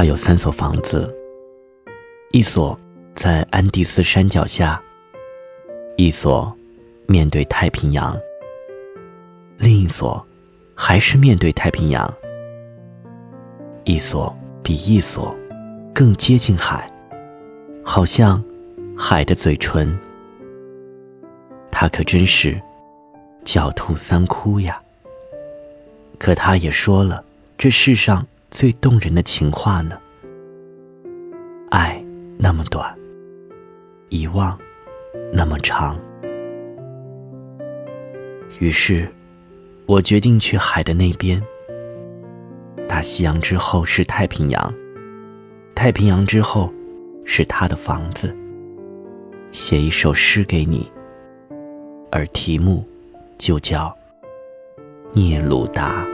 他有三所房子，一所在安第斯山脚下，一所面对太平洋，另一所还是面对太平洋，一所比一所更接近海，好像海的嘴唇。他可真是狡兔三窟呀！可他也说了这世上。最动人的情话呢？爱那么短，遗忘那么长。于是，我决定去海的那边。大西洋之后是太平洋，太平洋之后是他的房子。写一首诗给你，而题目就叫《聂鲁达》。